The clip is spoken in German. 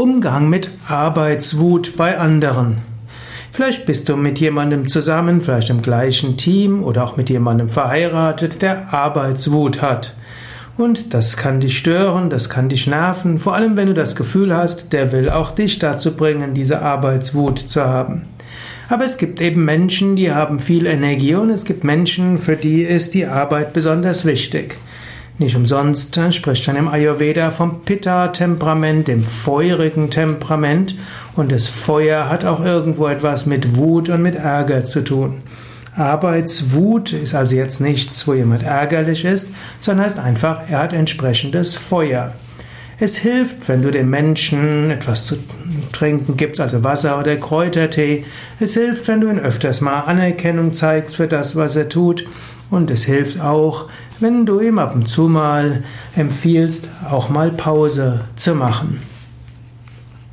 Umgang mit Arbeitswut bei anderen. Vielleicht bist du mit jemandem zusammen, vielleicht im gleichen Team oder auch mit jemandem verheiratet, der Arbeitswut hat. Und das kann dich stören, das kann dich nerven, vor allem wenn du das Gefühl hast, der will auch dich dazu bringen, diese Arbeitswut zu haben. Aber es gibt eben Menschen, die haben viel Energie und es gibt Menschen, für die ist die Arbeit besonders wichtig. Nicht umsonst spricht man im Ayurveda vom Pitta-Temperament, dem feurigen Temperament. Und das Feuer hat auch irgendwo etwas mit Wut und mit Ärger zu tun. Arbeitswut ist also jetzt nichts, wo jemand ärgerlich ist, sondern heißt einfach, er hat entsprechendes Feuer. Es hilft, wenn du den Menschen etwas zu trinken gibst, also Wasser oder Kräutertee. Es hilft, wenn du ihn öfters mal Anerkennung zeigst für das, was er tut. Und es hilft auch, wenn du ihm ab und zu mal empfiehlst, auch mal Pause zu machen.